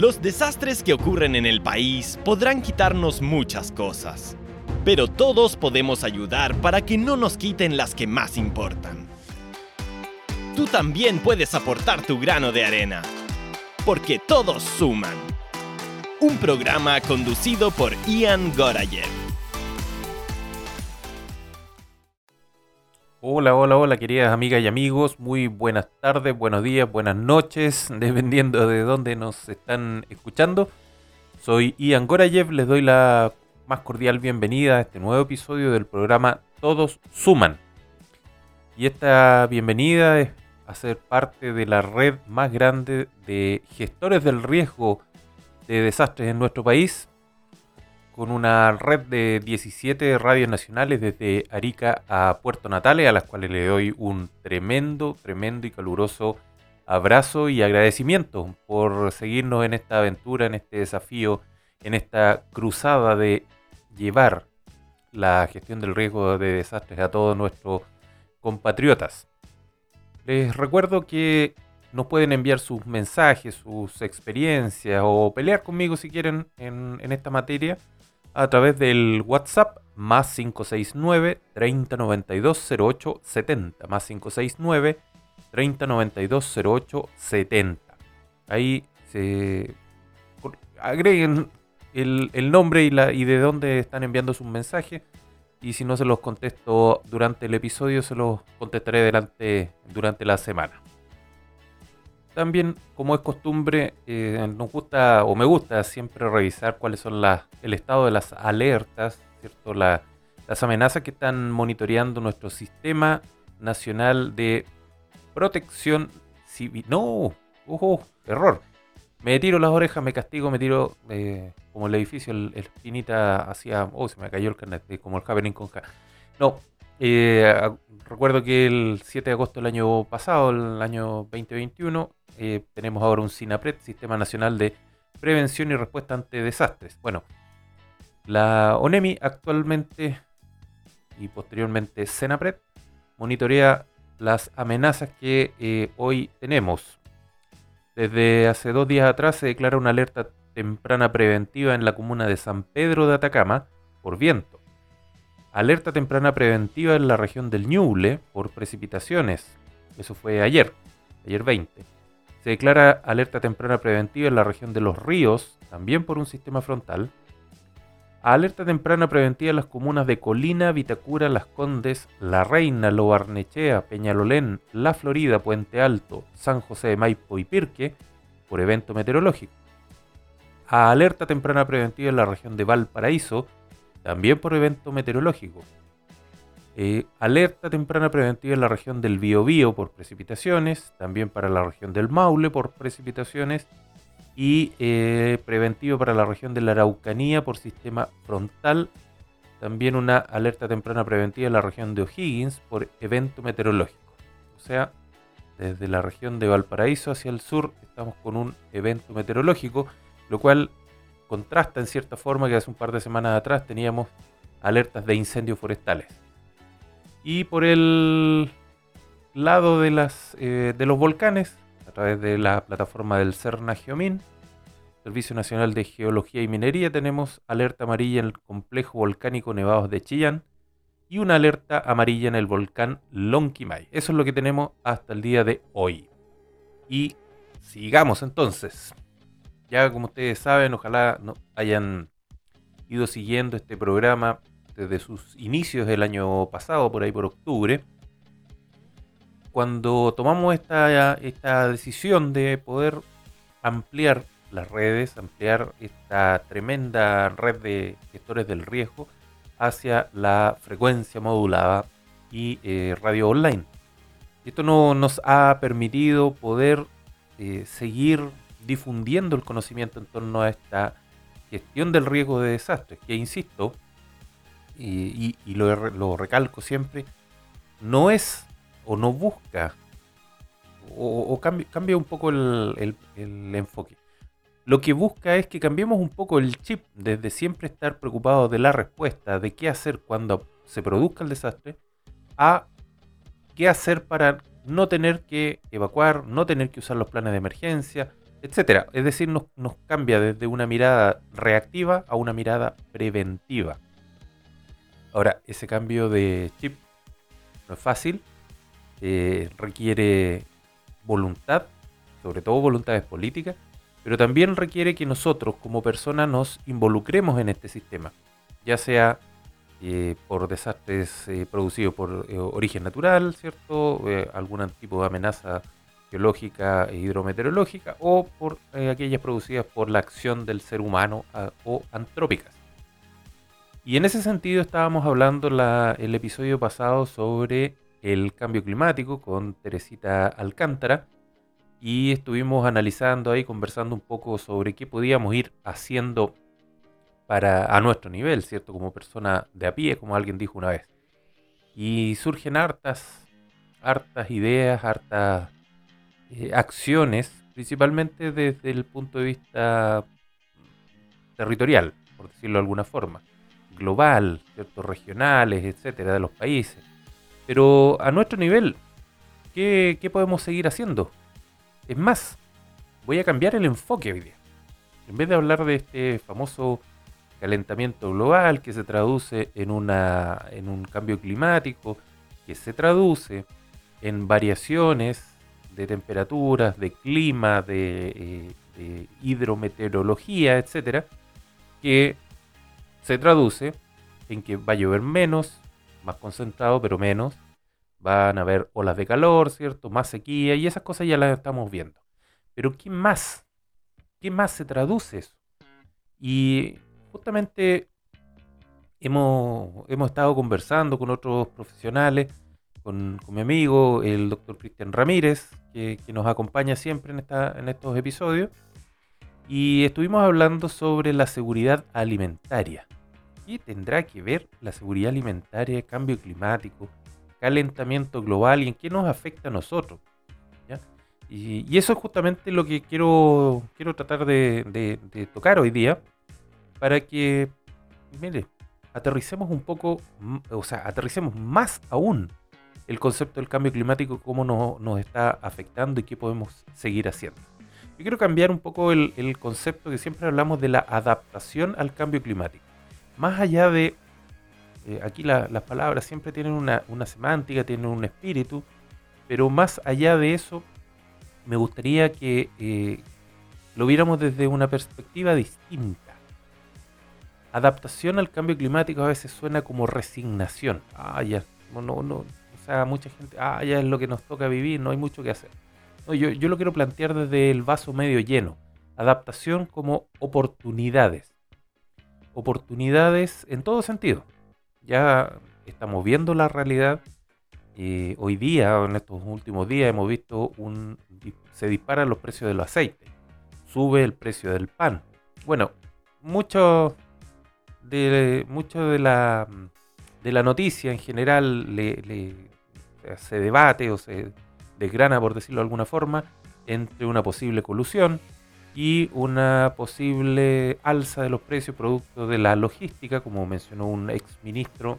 Los desastres que ocurren en el país podrán quitarnos muchas cosas, pero todos podemos ayudar para que no nos quiten las que más importan. Tú también puedes aportar tu grano de arena, porque todos suman. Un programa conducido por Ian Gorayev. Hola, hola, hola, queridas amigas y amigos. Muy buenas tardes, buenos días, buenas noches, dependiendo de dónde nos están escuchando. Soy Ian Gorayev, les doy la más cordial bienvenida a este nuevo episodio del programa Todos Suman. Y esta bienvenida es a ser parte de la red más grande de gestores del riesgo de desastres en nuestro país, con una red de 17 radios nacionales desde Arica a Puerto Natales, a las cuales le doy un tremendo, tremendo y caluroso abrazo y agradecimiento por seguirnos en esta aventura, en este desafío, en esta cruzada de llevar la gestión del riesgo de desastres a todos nuestros compatriotas. Les recuerdo que nos pueden enviar sus mensajes, sus experiencias o pelear conmigo si quieren en, en esta materia a través del WhatsApp más 569 3092 08 70 más 569 3092 08 70 ahí se agreguen el, el nombre y, la, y de dónde están enviando sus mensajes. Y si no se los contesto durante el episodio se los contestaré delante, durante la semana también, como es costumbre, eh, nos gusta o me gusta siempre revisar cuáles son las, el estado de las alertas, ¿cierto? las amenazas que están monitoreando nuestro sistema nacional de protección civil. No, ojo, error. Me tiro las orejas, me castigo, me tiro eh, como el edificio, el, el Pinita hacía. Oh, se me cayó el carnet, eh, como el Happening con K. No, recuerdo que el 7 de agosto del año pasado, el año 2021, eh, tenemos ahora un SINAPRED, Sistema Nacional de Prevención y Respuesta ante Desastres. Bueno, la ONEMI actualmente y posteriormente SENAPRED monitorea las amenazas que eh, hoy tenemos. Desde hace dos días atrás se declara una alerta temprana preventiva en la comuna de San Pedro de Atacama por viento. Alerta temprana preventiva en la región del Ñuble por precipitaciones. Eso fue ayer, ayer 20 se declara alerta temprana preventiva en la región de los ríos, también por un sistema frontal. Alerta temprana preventiva en las comunas de Colina, Vitacura, Las Condes, La Reina, Lobarnechea, Peñalolén, La Florida, Puente Alto, San José de Maipo y Pirque por evento meteorológico. alerta temprana preventiva en la región de Valparaíso, también por evento meteorológico. Eh, alerta temprana preventiva en la región del Biobío por precipitaciones, también para la región del Maule por precipitaciones y eh, preventivo para la región de la Araucanía por sistema frontal. También una alerta temprana preventiva en la región de O'Higgins por evento meteorológico. O sea, desde la región de Valparaíso hacia el sur estamos con un evento meteorológico, lo cual contrasta en cierta forma que hace un par de semanas atrás teníamos alertas de incendios forestales. Y por el lado de, las, eh, de los volcanes, a través de la plataforma del CERNA Geomin, Servicio Nacional de Geología y Minería, tenemos alerta amarilla en el complejo volcánico Nevados de Chillán y una alerta amarilla en el volcán Lonquimay. Eso es lo que tenemos hasta el día de hoy. Y sigamos entonces. Ya como ustedes saben, ojalá no hayan ido siguiendo este programa desde sus inicios del año pasado, por ahí por octubre, cuando tomamos esta, esta decisión de poder ampliar las redes, ampliar esta tremenda red de gestores del riesgo hacia la frecuencia modulada y eh, radio online. Esto no, nos ha permitido poder eh, seguir difundiendo el conocimiento en torno a esta gestión del riesgo de desastres, que insisto, y, lo, recalco siempre, no es o no busca o, cambia, un poco el, enfoque. Lo que busca es que cambiemos un poco el chip desde siempre estar preocupado de la respuesta, de qué hacer cuando se produzca el desastre, a qué hacer para no tener que evacuar, no tener que usar los planes de emergencia, etcétera. Es decir, nos cambia desde una mirada reactiva a una mirada preventiva. Ahora, ese cambio de chip no es fácil, eh, requiere voluntad, sobre todo voluntades políticas, pero también requiere que nosotros como personas nos involucremos en este sistema, ya sea eh, por desastres eh, producidos por origen natural, ¿cierto? algún tipo de amenaza geológica e hidrometeorológica, o por aquellas producidas por la acción del ser humano o antrópicas. Y en ese sentido estábamos hablando la, el episodio pasado sobre el cambio climático con Teresita Alcántara y estuvimos analizando ahí, conversando un poco sobre qué podíamos ir haciendo para a nuestro nivel, ¿cierto? Como persona de a pie, como alguien dijo una vez. Y surgen hartas, hartas ideas, hartas eh, acciones, principalmente desde el punto de vista territorial, por decirlo de alguna forma, global, ¿cierto? regionales, etcétera, de los países. Pero a nuestro nivel, ¿qué, podemos seguir haciendo? Es más, voy a cambiar el enfoque hoy día. En vez de hablar de este famoso calentamiento global que se traduce en, una, en un cambio climático, que se traduce en variaciones de temperaturas, de clima, de, eh, de hidrometeorología, etcétera, que se traduce en que va a llover menos, más concentrado, pero menos. Van a haber olas de calor, ¿cierto? Más sequía y esas cosas ya las estamos viendo. Pero ¿qué más? ¿Qué más se traduce eso? Y justamente hemos, hemos estado conversando con otros profesionales, con, mi amigo, el doctor Cristian Ramírez, que, nos acompaña siempre en, esta, en estos episodios. Y estuvimos hablando sobre la seguridad alimentaria. ¿Qué tendrá que ver la seguridad alimentaria, cambio climático, calentamiento global y en qué nos afecta a nosotros? Y, eso es justamente lo que quiero, quiero tratar de, tocar hoy día para que, mire, aterricemos un poco, o sea, aterricemos más aún el concepto del cambio climático, cómo nos está afectando y qué podemos seguir haciendo. Yo quiero cambiar un poco el, concepto que siempre hablamos de la adaptación al cambio climático más allá de, eh, aquí las palabras siempre tienen una, semántica, tienen un espíritu, pero más allá de eso, me gustaría que eh, lo viéramos desde una perspectiva distinta. Adaptación al cambio climático a veces suena como resignación. Ah, ya, no, no, o sea, mucha gente, ah, ya es lo que nos toca vivir, no hay mucho que hacer. Yo, yo lo quiero plantear desde el vaso medio lleno. Adaptación como oportunidades oportunidades en todo sentido. Ya estamos viendo la realidad. y hoy día, en estos últimos días, hemos visto un se disparan los precios del aceite, sube el precio del pan. Bueno, mucho de mucho de la de la noticia en general se debate o se desgrana, por decirlo de alguna forma, entre una posible colusión y una posible alza de los precios producto de la logística, como mencionó un ex ministro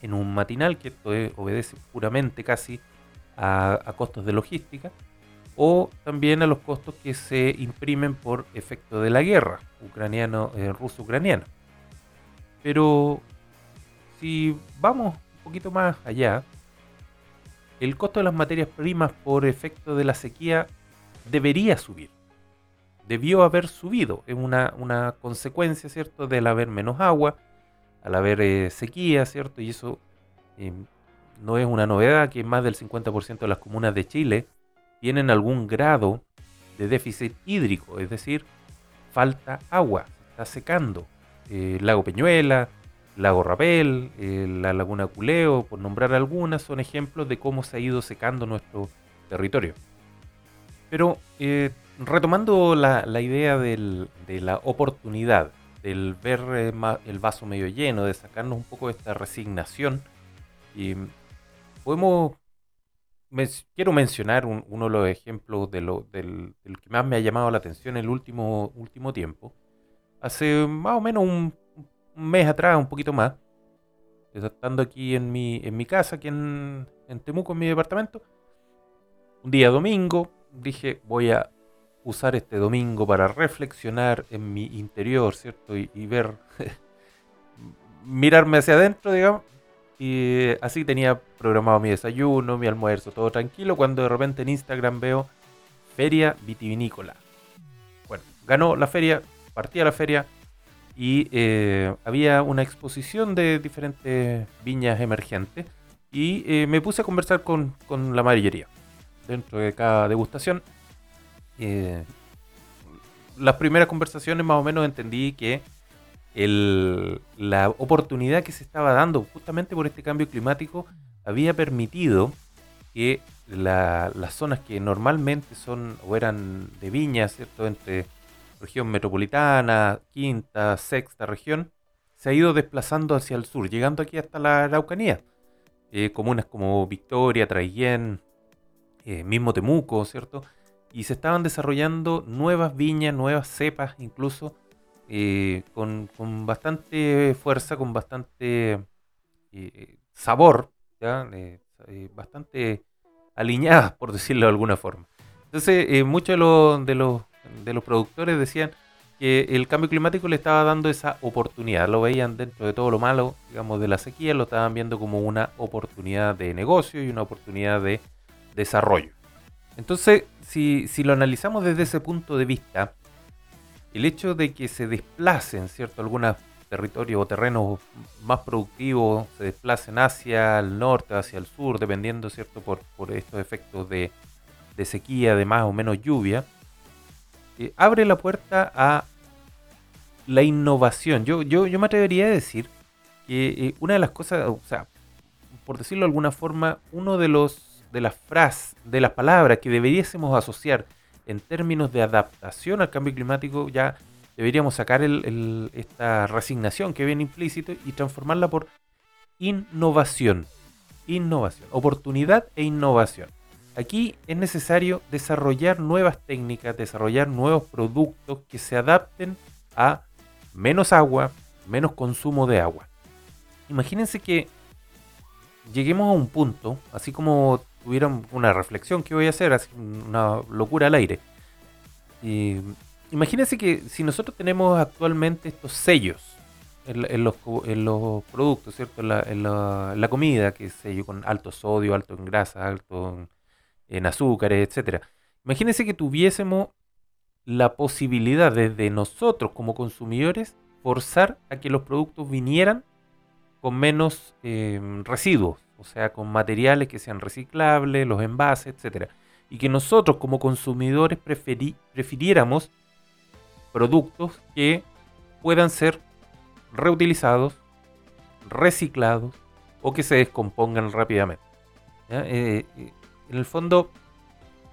en un matinal, que esto obedece puramente casi a, costos de logística, o también a los costos que se imprimen por efecto de la guerra ucraniano, eh, ruso-ucraniana. Pero si vamos un poquito más allá, el costo de las materias primas por efecto de la sequía debería subir debió haber subido. Es una, una consecuencia, ¿cierto?, del haber menos agua, al haber eh, sequía, ¿cierto? Y eso eh, no es una novedad que más del 50% de las comunas de Chile tienen algún grado de déficit hídrico, es decir, falta agua, está secando. eh, lago Peñuela, lago Rapel, la laguna Culeo, por nombrar algunas, son ejemplos de cómo se ha ido secando nuestro territorio. Pero retomando la, idea de la oportunidad, del ver eh, el vaso medio lleno, de sacarnos un poco de esta resignación, y podemos, quiero mencionar uno de los ejemplos de lo, del, que más me ha llamado la atención en el último, último tiempo. Hace más o menos un, mes atrás, un poquito más, estando aquí en mi, en mi casa, aquí en, Temuco, en mi departamento, un día domingo, dije voy a usar este domingo para reflexionar en mi interior, ¿cierto? Y, y ver, mirarme hacia adentro, digamos. Y así tenía programado mi desayuno, mi almuerzo, todo tranquilo, cuando de repente en Instagram veo Feria Vitivinícola. Bueno, ganó la feria, partía la feria y eh, había una exposición de diferentes viñas emergentes y eh, me puse a conversar con, con la marillería dentro de cada degustación. Eh, las primeras conversaciones más o menos entendí que el, la oportunidad que se estaba dando justamente por este cambio climático había permitido que las zonas que normalmente son o eran de viñas, ¿cierto? Entre región metropolitana, quinta, sexta región, se ha ido desplazando hacia el sur, llegando aquí hasta la Araucanía. Eh, comunas como Victoria, Traiguén, eh, mismo Temuco, ¿cierto? Y se estaban desarrollando nuevas viñas, nuevas cepas incluso, eh, con, bastante fuerza, con bastante sabor, ¿ya? bastante alineadas, por decirlo de alguna forma. Entonces, muchos de los de los productores decían que el cambio climático le estaba dando esa oportunidad. Lo veían dentro de todo lo malo, digamos, de la sequía, lo estaban viendo como una oportunidad de negocio y una oportunidad de desarrollo. Entonces, si, lo analizamos desde ese punto de vista, el hecho de que se desplacen, ¿cierto? Algunos territorios o terrenos más productivos se desplacen hacia el norte, hacia el sur, dependiendo, ¿cierto? Por, por estos efectos de, de sequía, de más o menos lluvia, eh, abre la puerta a la innovación. Yo, yo, yo me atrevería a decir que eh, una de las cosas, o sea, por decirlo de alguna forma, uno de los de las frases, de las palabras que deberíamos asociar en términos de adaptación al cambio climático, ya deberíamos sacar esta resignación que viene implícito y transformarla por innovación. Innovación, oportunidad e innovación. Aquí es necesario desarrollar nuevas técnicas, desarrollar nuevos productos que se adapten a menos agua, menos consumo de agua. Imagínense que lleguemos a un punto, así como tuvieron una reflexión que voy a hacer, una locura al aire. imagínense que si nosotros tenemos actualmente estos sellos en, los, productos, ¿cierto? En la, comida, que es sello con alto sodio, alto en grasa, alto en en azúcares, etcétera. Imagínense que tuviésemos la posibilidad desde nosotros como consumidores forzar a que los productos vinieran con menos em, residuos, o sea, con materiales que sean reciclables, los envases, etcétera. Y que nosotros como consumidores prefiriéramos productos que puedan ser reutilizados, reciclados o que se descompongan rápidamente. Eh, eh, en el fondo,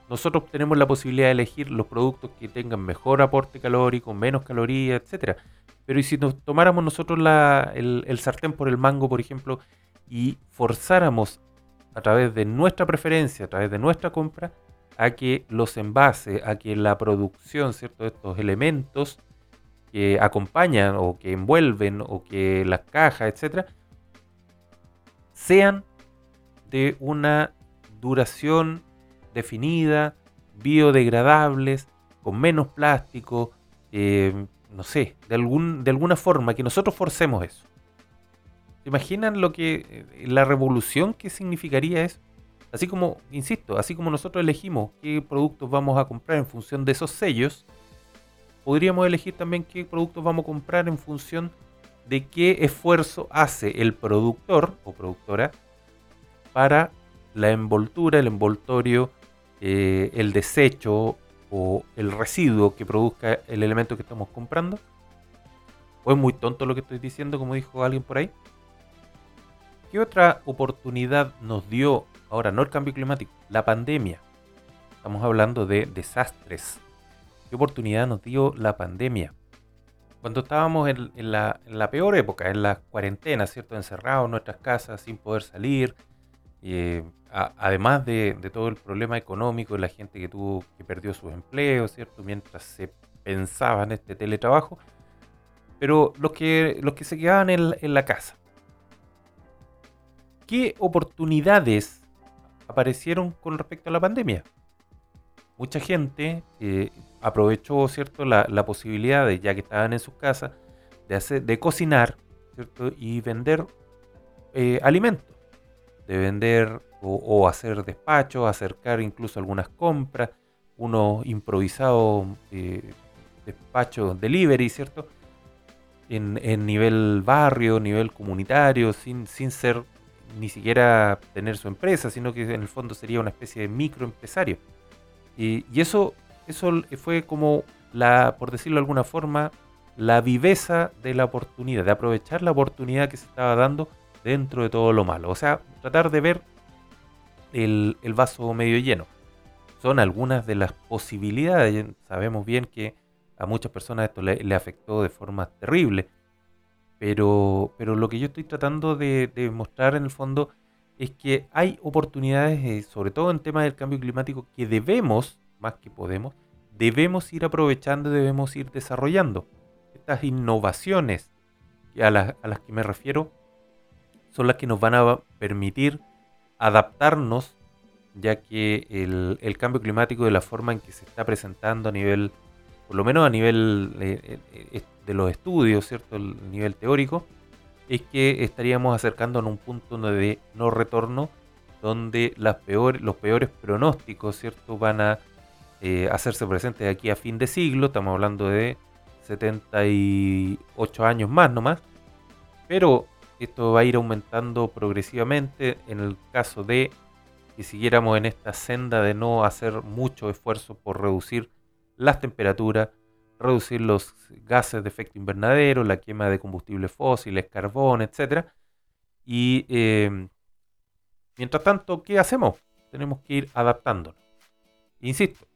nosotros tenemos la posibilidad de elegir los productos que tengan mejor aporte calórico, menos calorías, etcétera. Pero ¿y si nos tomáramos nosotros el, sartén por el mango, por ejemplo, y forzáramos a través de nuestra preferencia, a través de nuestra compra, a que los envases, a que la producción ¿cierto? de estos elementos que acompañan o que envuelven o que las cajas, etcétera, sean de una duración definida, biodegradables, con menos plástico, eh, no sé, de, algún, de alguna forma, que nosotros forcemos eso. ¿Se imaginan lo que, eh, la revolución que significaría eso? Así como, insisto, así como nosotros elegimos qué productos vamos a comprar en función de esos sellos, podríamos elegir también qué productos vamos a comprar en función de qué esfuerzo hace el productor o productora para la envoltura, el envoltorio, eh, el desecho o el residuo que produzca el elemento que estamos comprando? ¿O es muy tonto lo que estoy diciendo, como dijo alguien por ahí? ¿Qué otra oportunidad nos dio ahora, no el cambio climático, la pandemia? Estamos hablando de desastres. ¿Qué oportunidad nos dio la pandemia? Cuando estábamos en, la, en la, peor época, en la cuarentena, ¿cierto? Encerrados en nuestras casas sin poder salir, eh, además de, todo el problema económico de la gente que perdió sus empleos, ¿cierto? Mientras se pensaba en este teletrabajo, pero los que, los que se quedaban en, la casa. ¿Qué oportunidades aparecieron con respecto a la pandemia? mucha gente eh, aprovechó ¿cierto? La, posibilidad de, ya que estaban en sus casas, de, hacer, de cocinar ¿cierto? y vender eh, alimentos, de vender o, hacer despachos, acercar incluso algunas compras, unos improvisados eh, despachos delivery, ¿cierto? En, nivel barrio, nivel comunitario, sin, sin ser ni siquiera tener su empresa, sino que en el fondo sería una especie de microempresario. Y, y eso, eso fue como la, por decirlo de alguna forma, la viveza de la oportunidad, de aprovechar la oportunidad que se estaba dando dentro de todo lo malo. O sea, tratar de ver el, vaso medio lleno. Son algunas de las posibilidades. Sabemos bien que a muchas personas esto le, afectó de forma terrible. Pero, pero lo que yo estoy tratando de, mostrar en el fondo es que hay oportunidades, eh, sobre todo en temas del cambio climático, que debemos, más que podemos, debemos ir aprovechando, debemos ir desarrollando. Estas innovaciones a las, a las que me refiero son las que nos van a permitir adaptarnos, ya que el, cambio climático de la forma en que se está presentando a nivel, por lo menos a nivel eh, eh, de los estudios, ¿cierto? El nivel teórico, es que estaríamos acercándonos a un punto de no retorno donde las los peores pronósticos, ¿cierto? Van a eh, hacerse presentes de aquí a fin de siglo, estamos hablando de 78 años más nomás, pero esto va a ir aumentando progresivamente en el caso de que siguiéramos en esta senda de no hacer mucho esfuerzo por reducir las temperaturas, reducir los gases de efecto invernadero, la quema de combustibles fósiles, carbón, etc. Y em, mientras tanto, ¿qué hacemos? Tenemos que ir adaptándonos. Insisto,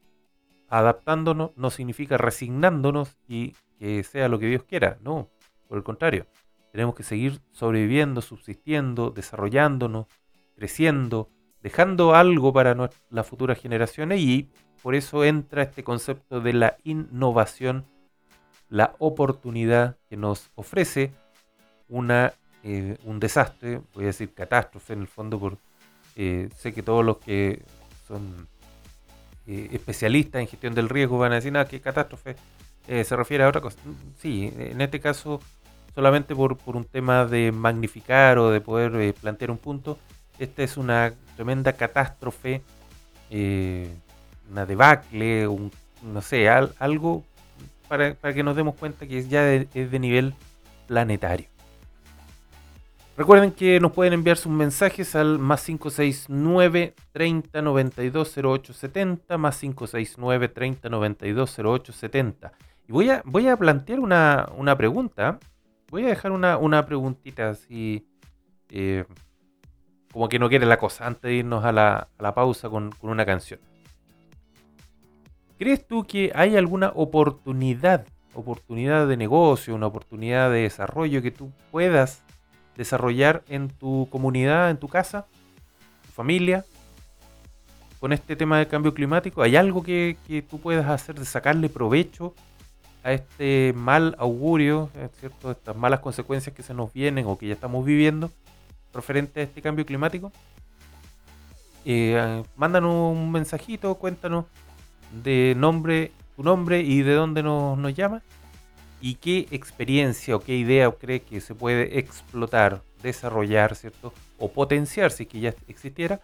adaptándonos no significa resignándonos y que sea lo que Dios quiera, no, por el contrario tenemos que seguir sobreviviendo, subsistiendo, desarrollándonos, creciendo, dejando algo para las futuras generaciones y por eso entra este concepto de la innovación, la oportunidad que nos ofrece una, eh, un desastre, voy a decir catástrofe en el fondo, por, eh, sé que todos los que son eh, especialistas en gestión del riesgo van a decir, nada, que catástrofe se refiere a otra cosa. Sí, en este caso solamente por, un tema de magnificar o de poder eh, plantear un punto, esta es una tremenda catástrofe, eh, una debacle, un, no sé, algo para, que nos demos cuenta que ya es de nivel planetario. Recuerden que nos pueden enviar sus mensajes al más 569 30 92 08 70, más 569 30 92 08 70. Y voy a, voy a plantear una, una pregunta Voy a dejar una, preguntita así, eh, como que no quiere la cosa, antes de irnos a la, pausa con, una canción. ¿Crees tú que hay alguna oportunidad, oportunidad de negocio, una oportunidad de desarrollo que tú puedas desarrollar en tu comunidad, en tu casa, tu familia, con este tema del cambio climático? ¿Hay algo que, que tú puedas hacer de sacarle provecho a este mal augurio, ¿cierto? Estas malas consecuencias que se nos vienen o que ya estamos viviendo referente a este cambio climático. Eh, mándanos un mensajito, cuéntanos de nombre, tu nombre y de dónde nos, nos llama y qué experiencia o qué idea crees que se puede explotar, desarrollar, ¿cierto? O potenciar si que ya existiera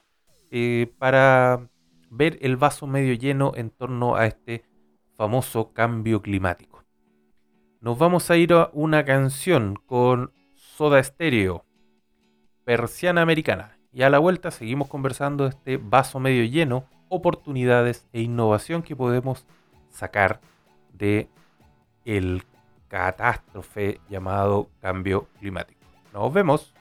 eh, para ver el vaso medio lleno en torno a este famoso cambio climático nos vamos a ir a una canción con Soda Stereo, Persiana Americana. Y a la vuelta seguimos conversando de este vaso medio lleno, oportunidades e innovación que podemos sacar de el catástrofe llamado cambio climático. Nos vemos.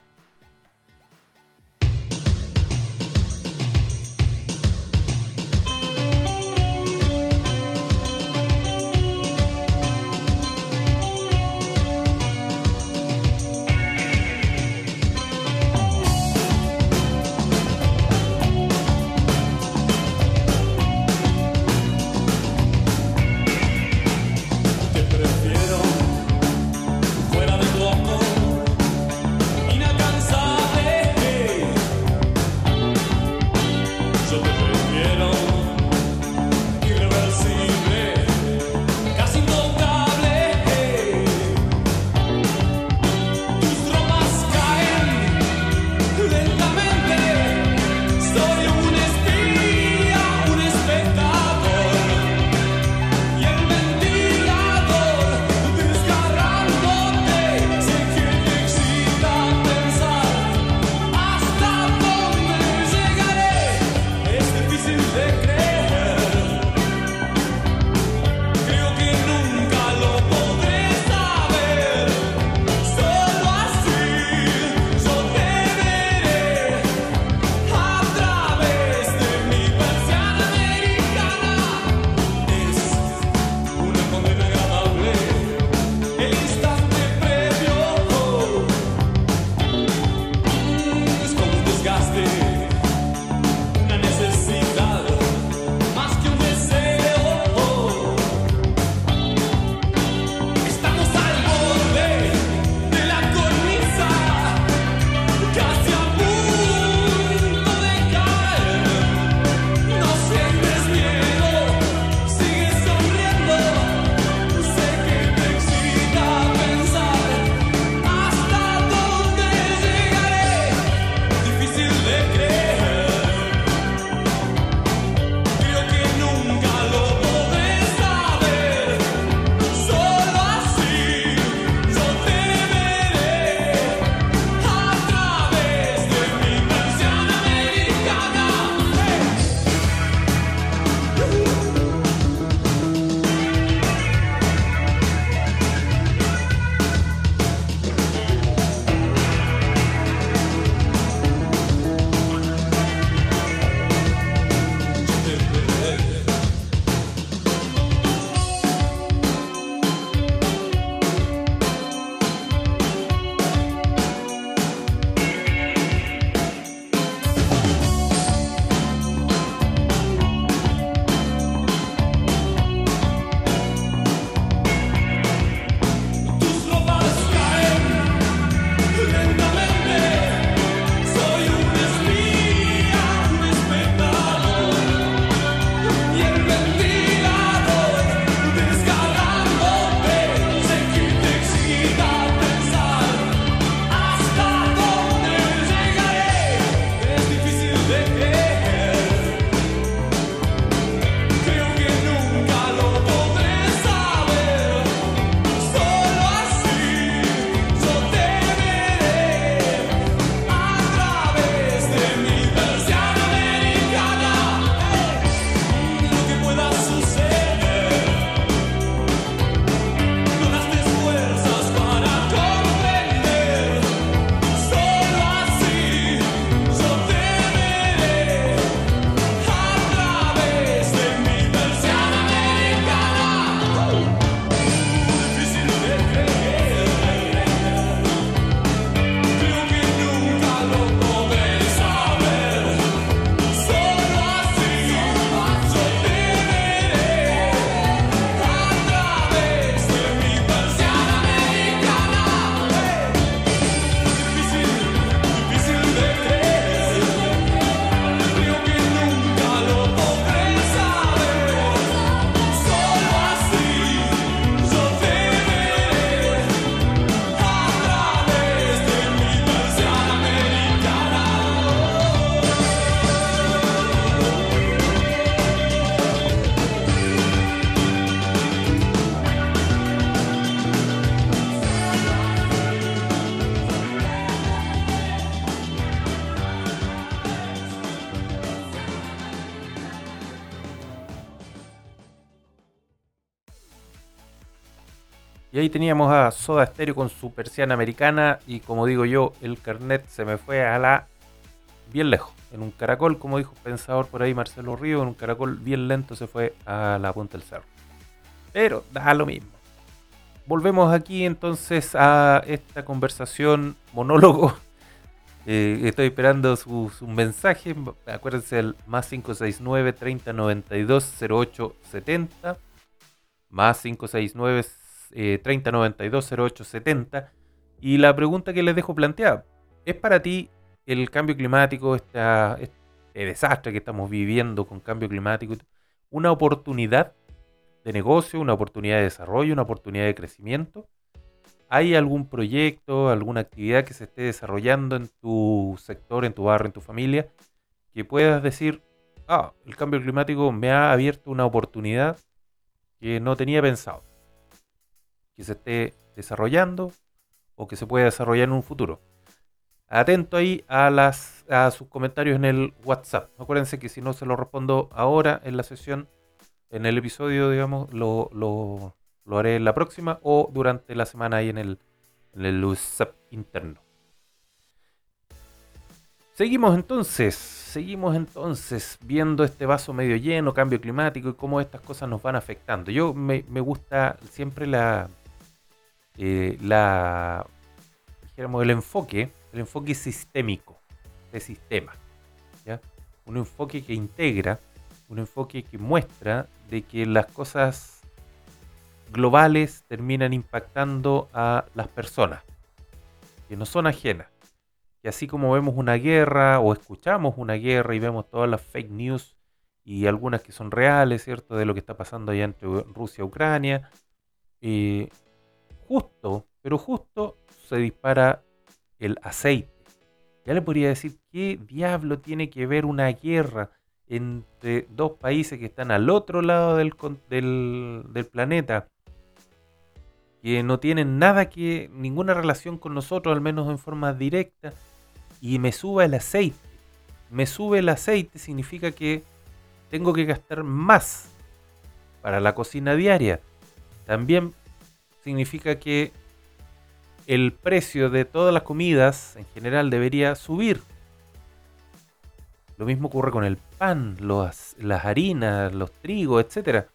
Teníamos a Soda Stereo con su persiana americana y como digo yo, el carnet se me fue a la bien lejos. En un caracol, como dijo un pensador por ahí Marcelo Río, en un caracol bien lento se fue a la punta del cerro. Pero da lo mismo. Volvemos aquí entonces a esta conversación monólogo. Eh, estoy esperando su, su, mensaje. Acuérdense el más 569 3092 0870. Más 569 3092 0870. Y la pregunta que les dejo planteada: ¿es para ti el cambio climático, esta, este desastre que estamos viviendo con cambio climático, una oportunidad de negocio, una oportunidad de desarrollo, una oportunidad de crecimiento? ¿Hay algún proyecto, alguna actividad que se esté desarrollando en tu sector, en tu barrio, en tu familia, que puedas decir, ah, el cambio climático me ha abierto una oportunidad que no tenía pensado, que se esté desarrollando o que se pueda desarrollar en un futuro? Atento ahí a, las, a sus comentarios en el WhatsApp. Acuérdense que si no se lo respondo ahora en la sesión, en el episodio, digamos, lo, lo, haré en la próxima o durante la semana ahí en el, en el WhatsApp interno. Seguimos entonces, seguimos entonces viendo este vaso medio lleno, cambio climático y cómo estas cosas nos van afectando. Yo me gusta siempre la, eh, la, dijéramos, el enfoque, el enfoque sistémico de sistema. ¿ya? Un enfoque que integra, un enfoque que muestra de que las cosas globales terminan impactando a las personas, que no son ajenas. Y así como vemos una guerra o escuchamos una guerra y vemos todas las fake news y algunas que son reales, ¿cierto? De lo que está pasando allá entre Rusia y Ucrania, eh, justo, pero justo se dispara el aceite. Ya le podría decir, ¿qué diablo tiene que ver una guerra entre dos países que están al otro lado del, del, planeta? que no tienen nada que, ninguna relación con nosotros, al menos en forma directa, y me suba el aceite. Me sube el aceite significa que tengo que gastar más para la cocina diaria. También significa que el precio de todas las comidas en general debería subir. Lo mismo ocurre con el pan, las harinas, los trigos, etc.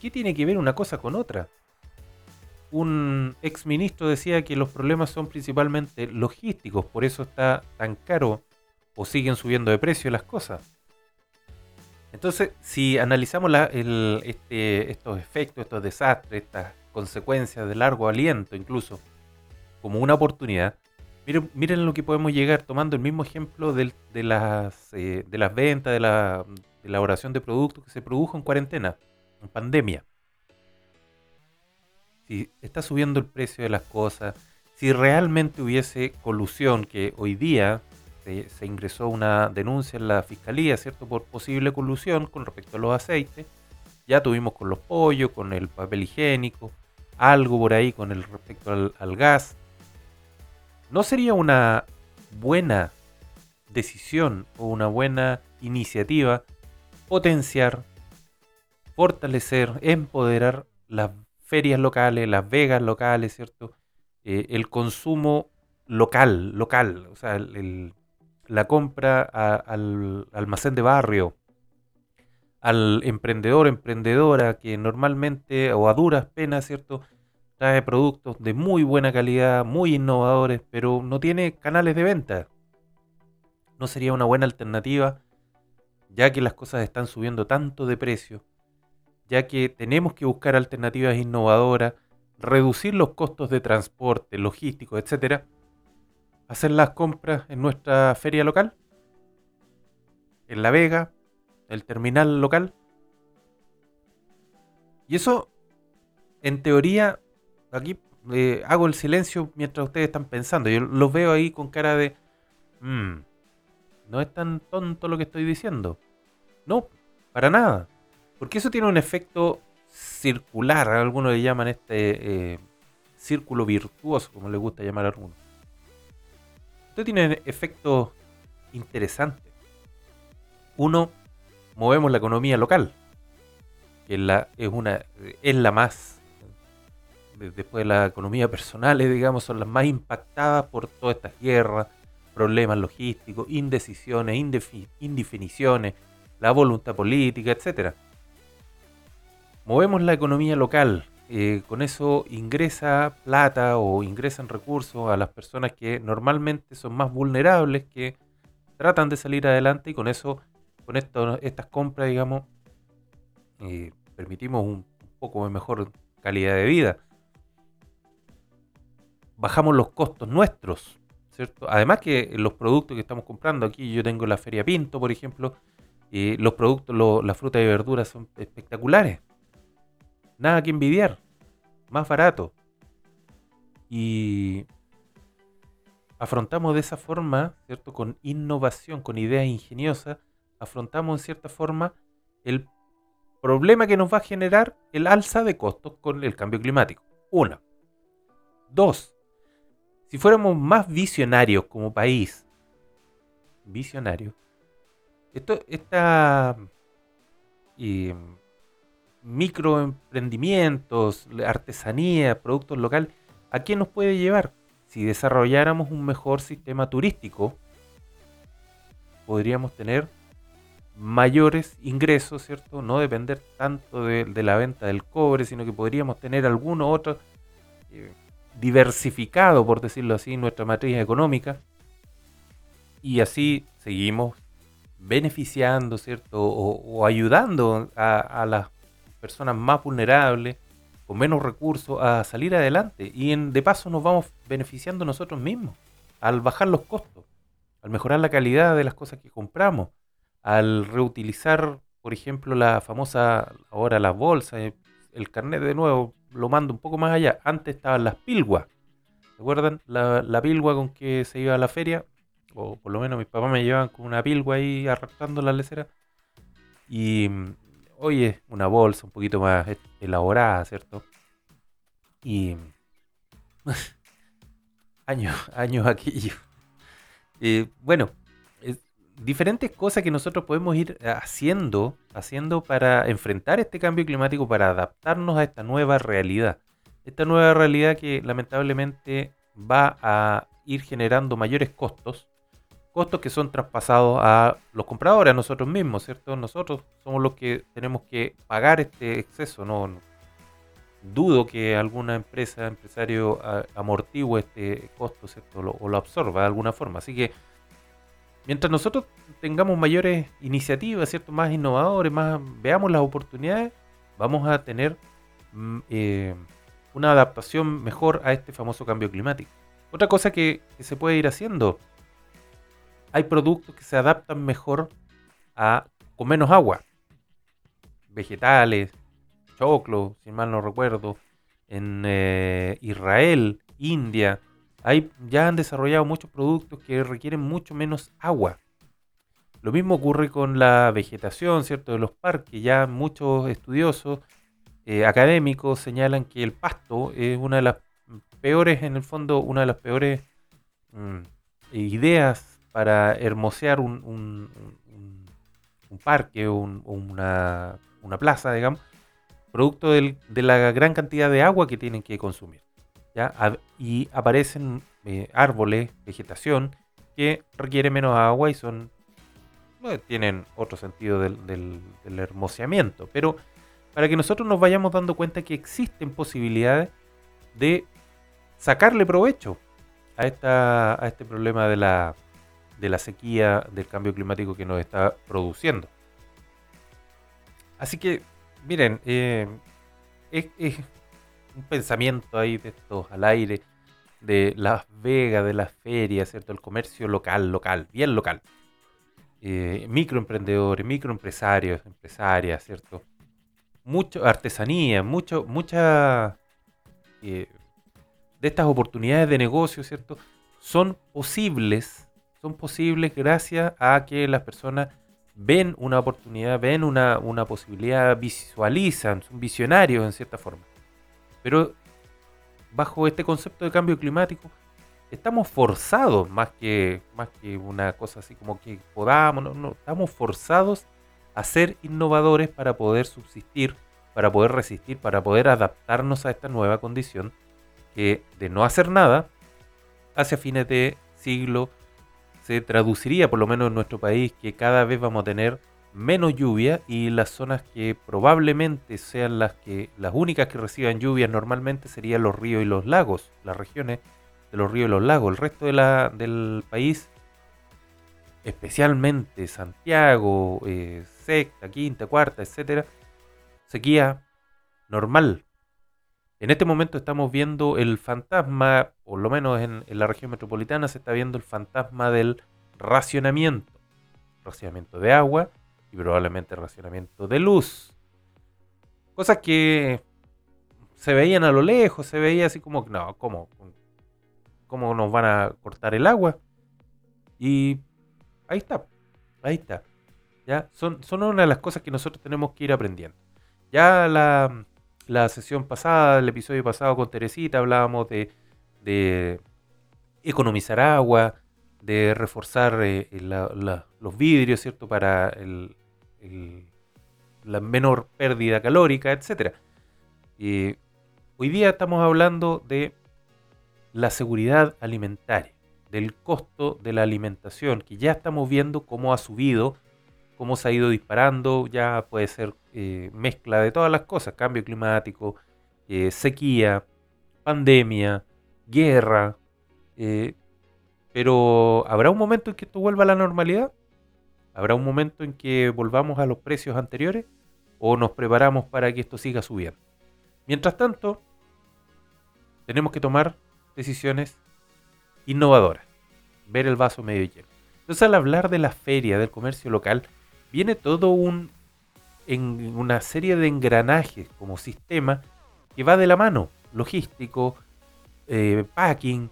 ¿Qué tiene que ver una cosa con otra? un ex ministro decía que los problemas son principalmente logísticos, por eso está tan caro o siguen subiendo de precio las cosas. Entonces, si analizamos este, estos efectos, estos desastres, estas consecuencias de largo aliento incluso, como una oportunidad, miren, lo que podemos llegar tomando el mismo ejemplo de, las, eh, de las ventas, de la elaboración de productos que se produjo en cuarentena, en pandemia si está subiendo el precio de las cosas, si realmente hubiese colusión, que hoy día se, ingresó una denuncia en la fiscalía, ¿cierto?, por posible colusión con respecto a los aceites, ya tuvimos con los pollos, con el papel higiénico, algo por ahí con el respecto al, gas. ¿No sería una buena decisión o una buena iniciativa potenciar, fortalecer, empoderar las ferias locales, las vegas locales, ¿cierto? Eh, el consumo local, local, o sea, la compra al almacén de barrio, al emprendedor, emprendedora que normalmente o a duras penas, ¿cierto? Trae productos de muy buena calidad, muy innovadores, pero no tiene canales de venta. No sería una buena alternativa, ya que las cosas están subiendo tanto de precio ya que tenemos que buscar alternativas innovadoras, reducir los costos de transporte, logístico, etcétera, hacer las compras en nuestra feria local, en La Vega, el terminal local. Y eso, en teoría, aquí eh, hago el silencio mientras ustedes están pensando. Yo los veo ahí con cara de, mm, no es tan tonto lo que estoy diciendo. No, para nada. Porque eso tiene un efecto circular, algunos le llaman este eh, círculo virtuoso, como le gusta llamar a algunos. Esto tiene efectos interesantes. Uno, movemos la economía local, que es la, es una, es la más después de la economía personal, digamos, son las más impactadas por todas estas guerras, problemas logísticos, indecisiones, indefiniciones, la voluntad política, etc. Movemos la economía local, eh, con eso ingresa plata o ingresan recursos a las personas que normalmente son más vulnerables, que tratan de salir adelante y con eso, con estas compras, digamos, eh, permitimos un poco mejor calidad de vida. Bajamos los costos nuestros, ¿cierto? Además que los productos que estamos comprando aquí, yo tengo la Feria Pinto, por ejemplo, y los productos, la fruta y verduras son espectaculares. Nada que envidiar. Más barato. Y afrontamos de esa forma, ¿cierto? Con innovación, con ideas ingeniosas, afrontamos en cierta forma el problema que nos va a generar el alza de costos con el cambio climático. Una. Dos. Si fuéramos más visionarios como país, visionarios, esto, esta eh, microemprendimientos, artesanía, productos locales, ¿a qué nos puede llevar? Si desarrolláramos un mejor sistema turístico, podríamos tener mayores ingresos, ¿cierto? No depender tanto de, la venta del cobre, sino que podríamos tener alguno otro eh, diversificado, por decirlo así, nuestra matriz económica. Y así seguimos beneficiando, ¿cierto? O, ayudando a, las personas más vulnerables, con menos recursos, a salir adelante. Y de paso nos vamos beneficiando nosotros mismos, al bajar los costos, al mejorar la calidad de las cosas que compramos, al reutilizar, por ejemplo, la famosa, ahora las bolsas, el carnet de nuevo, lo mando un poco más allá. Antes estaban las pilguas. ¿Recuerdan? La, la pilgua con que se iba a la feria o por lo menos mis papás me llevaban con una pilgua ahí arrastrando la lecera. Y oye, una bolsa un poquito más e-, elaborada, ¿cierto? Y años, años aquello. Eh, bueno, diferentes cosas que nosotros podemos ir haciendo, haciendo para enfrentar este cambio climático, para adaptarnos a esta nueva realidad. Esta nueva realidad que lamentablemente va a ir generando mayores costos costos que son traspasados a los compradores, a nosotros mismos, ¿cierto? Nosotros somos los que tenemos que pagar este exceso, no, dudo que alguna empresa, empresario amortigue este costo, ¿cierto? o lo absorba de alguna forma. Así que mientras nosotros tengamos mayores iniciativas, ¿cierto? Más innovadores, más veamos las oportunidades, vamos a tener mm, eh, una adaptación mejor a este famoso cambio climático. Otra cosa que se puede ir haciendo hay productos que se adaptan mejor a con menos agua. Vegetales, choclo, si mal no recuerdo. En eh, Israel, India, hay, ya han desarrollado muchos productos que requieren mucho menos agua. Lo mismo ocurre con la vegetación, ¿cierto? De los parques. Ya muchos estudiosos eh, académicos señalan que el pasto es una de las peores, en el fondo, una de las peores mm, ideas para hermosear un, un, parque o una, plaza, digamos, producto de la gran cantidad de agua que tienen que consumir. Y aparecen eh, árboles, vegetación, que requiere menos agua y son tienen otro sentido del, del, hermoseamiento. Pero para que nosotros nos vayamos dando cuenta que existen posibilidades de sacarle provecho a, esta, a este problema de la, de la sequía, del cambio climático que nos está produciendo. Así que, miren, eh, es, un pensamiento ahí de estos al aire, de Las Vegas, de las ferias, ¿cierto? El comercio local, local, bien local. Eh, microemprendedores, microempresarios, empresarias, ¿cierto? Mucho artesanía, mucho, mucha eh, de estas oportunidades de negocio, ¿cierto? Son posibles son posibles gracias a que las personas ven una oportunidad, ven una, posibilidad, visualizan, son visionarios en cierta forma. Pero bajo este concepto de cambio climático, estamos forzados, más que, más que una cosa así como que podamos, no, estamos forzados a ser innovadores para poder subsistir para poder resistir, para poder adaptarnos a esta nueva condición que de no hacer nada, hacia fines de siglo se traduciría, por lo menos en nuestro país, que cada vez vamos a tener menos lluvia y las zonas que probablemente sean las que las únicas que reciban lluvias normalmente serían los ríos y los lagos, las regiones de los ríos y los lagos. El resto de la, del país, especialmente Santiago, eh, sexta, quinta, cuarta, etcétera, sequía normal. En este momento estamos viendo el fantasma, por lo menos en, en la región metropolitana se está viendo el fantasma del racionamiento. Racionamiento de agua y probablemente racionamiento de luz. Cosas que se veían a lo lejos, se veía así como, no, ¿cómo? ¿Cómo nos van a cortar el agua? Y ahí está, ahí está. ¿Ya? Son, son una de las cosas que nosotros tenemos que ir aprendiendo. Ya la, la sesión pasada, el episodio pasado con Teresita, hablábamos de, de economizar agua, de reforzar eh, los vidrios, ¿cierto? Para el, la menor pérdida calórica, etc. Hoy día estamos hablando de la seguridad alimentaria, del costo de la alimentación, que ya estamos viendo cómo ha subido, cómo se ha ido disparando, ya puede ser eh, mezcla de todas las cosas, cambio climático, eh, sequía, pandemia, guerra, eh, pero ¿habrá un momento en que esto vuelva a la normalidad? ¿Habrá un momento en que volvamos a los precios anteriores o nos preparamos para que esto siga subiendo? Mientras tanto, tenemos que tomar decisiones innovadoras, ver el vaso medio lleno. Entonces al hablar de la feria, del comercio local, viene todo un en una serie de engranajes como sistema que va de la mano, logístico, eh, packing,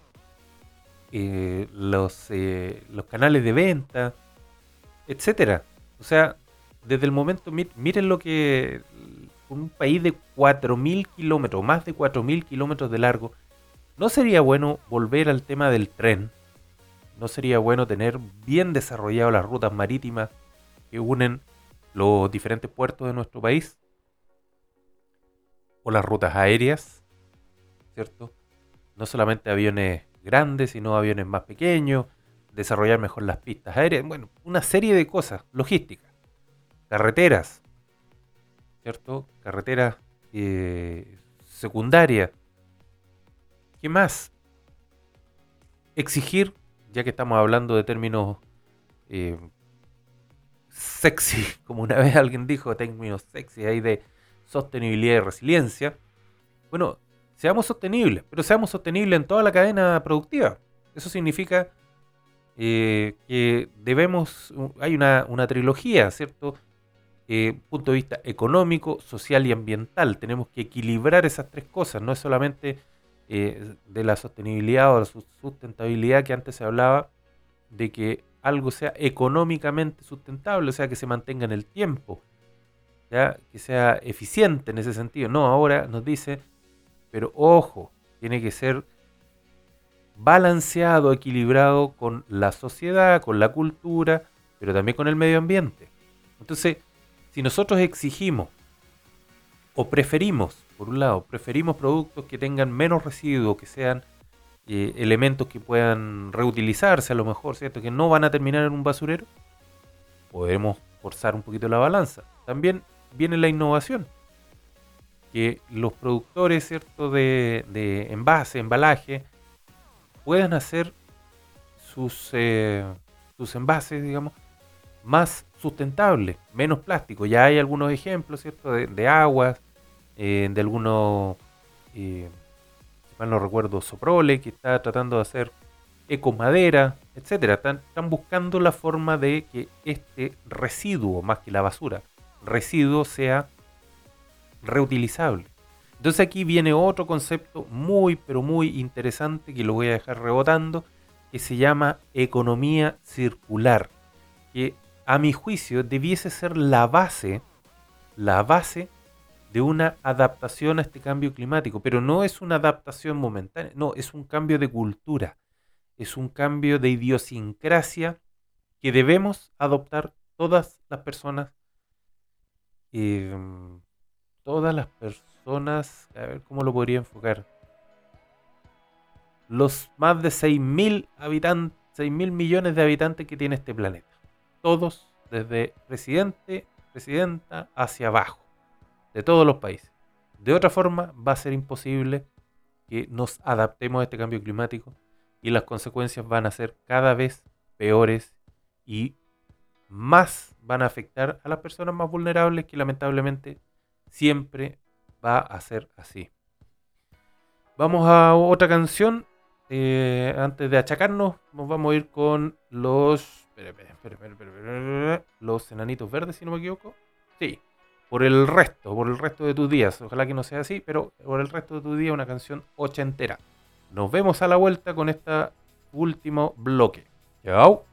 eh, los, eh, los canales de venta, etcétera. O sea, desde el momento, miren lo que un país de 4.000 kilómetros, más de 4.000 kilómetros de largo, ¿no sería bueno volver al tema del tren? ¿No sería bueno tener bien desarrolladas las rutas marítimas que unen los diferentes puertos de nuestro país? O las rutas aéreas, ¿cierto? No solamente aviones grandes, sino aviones más pequeños, desarrollar mejor las pistas aéreas, bueno, una serie de cosas, logística, carreteras, ¿cierto? Carreteras eh, secundarias. ¿Qué más? Exigir, ya que estamos hablando de términos eh, sexy, como una vez alguien dijo, términos sexy ahí de sostenibilidad y resiliencia. Bueno, seamos sostenibles, pero seamos sostenibles en toda la cadena productiva. Eso significa eh, que debemos, hay una, trilogía, ¿cierto? Eh, punto de vista económico, social y ambiental. Tenemos que equilibrar esas tres cosas, no es solamente eh, de la sostenibilidad o la sustentabilidad que antes se hablaba, de que algo sea económicamente sustentable, o sea, que se mantenga en el tiempo, que sea eficiente en ese sentido. No, ahora nos dice, pero ojo, tiene que ser balanceado, equilibrado con la sociedad, con la cultura, pero también con el medio ambiente. Entonces, si nosotros exigimos o preferimos, por un lado, preferimos productos que tengan menos residuos, que sean eh, elementos que puedan reutilizarse a lo mejor, ¿cierto? Que no van a terminar en un basurero, podemos forzar un poquito la balanza. También viene la innovación, que los productores, ¿cierto? De, de embalaje, puedan hacer sus, eh, sus envases, digamos, más sustentables, menos plástico. Ya hay algunos ejemplos, ¿cierto? De, aguas, eh, de algunos, eh, si mal no recuerdo, Soprole, que está tratando de hacer ecomadera, etcétera. Están, están buscando la forma de que este residuo, más que la basura, residuo sea reutilizable. Entonces aquí viene otro concepto muy, pero muy interesante que lo voy a dejar rebotando, que se llama economía circular, que a mi juicio debiese ser la base, la base de una adaptación a este cambio climático, pero no es una adaptación momentánea, no, es un cambio de cultura, es un cambio de idiosincrasia que debemos adoptar todas las personas eh, todas las personas, a ver cómo lo podría enfocar. Los más de 6.000 habitantes, 6.000 millones de habitantes que tiene este planeta. Todos, desde presidente, presidenta, hacia abajo, de todos los países. De otra forma, va a ser imposible que nos adaptemos a este cambio climático y las consecuencias van a ser cada vez peores y más van a afectar a las personas más vulnerables que lamentablemente siempre va a ser así. Vamos a otra canción. Eh, antes de achacarnos, nos vamos a ir con los. los enanitos verdes, si no me equivoco. Sí, por el resto, por el resto de tus días. Ojalá que no sea así, pero por el resto de tus días, una canción ochentera. Nos vemos a la vuelta con este último bloque. Chao.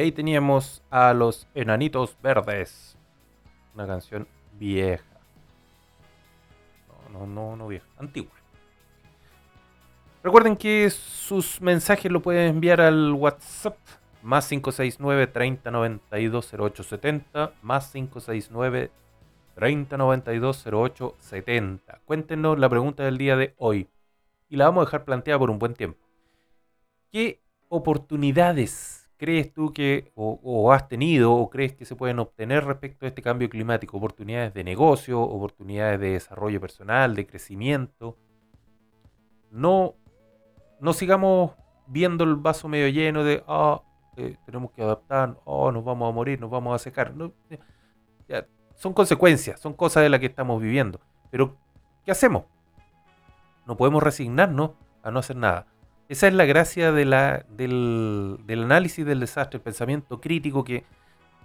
Ahí teníamos a los Enanitos Verdes. Una canción vieja. No, no, no, no vieja, antigua. Recuerden que sus mensajes lo pueden enviar al WhatsApp más 569 3092 0870 más 569 3092 0870. Cuéntenos la pregunta del día de hoy y la vamos a dejar planteada por un buen tiempo. ¿Qué oportunidades crees tú que o, has tenido o crees que se pueden obtener respecto a este cambio climático? Oportunidades de negocio, oportunidades de desarrollo personal, de crecimiento. No, no sigamos viendo el vaso medio lleno de, ah, eh, tenemos que adaptar, oh, nos vamos a morir, nos vamos a secar. son consecuencias, son cosas de las que estamos viviendo. Pero, ¿qué hacemos? No podemos resignarnos a no hacer nada. Esa es la gracia del, análisis del desastre, el pensamiento crítico que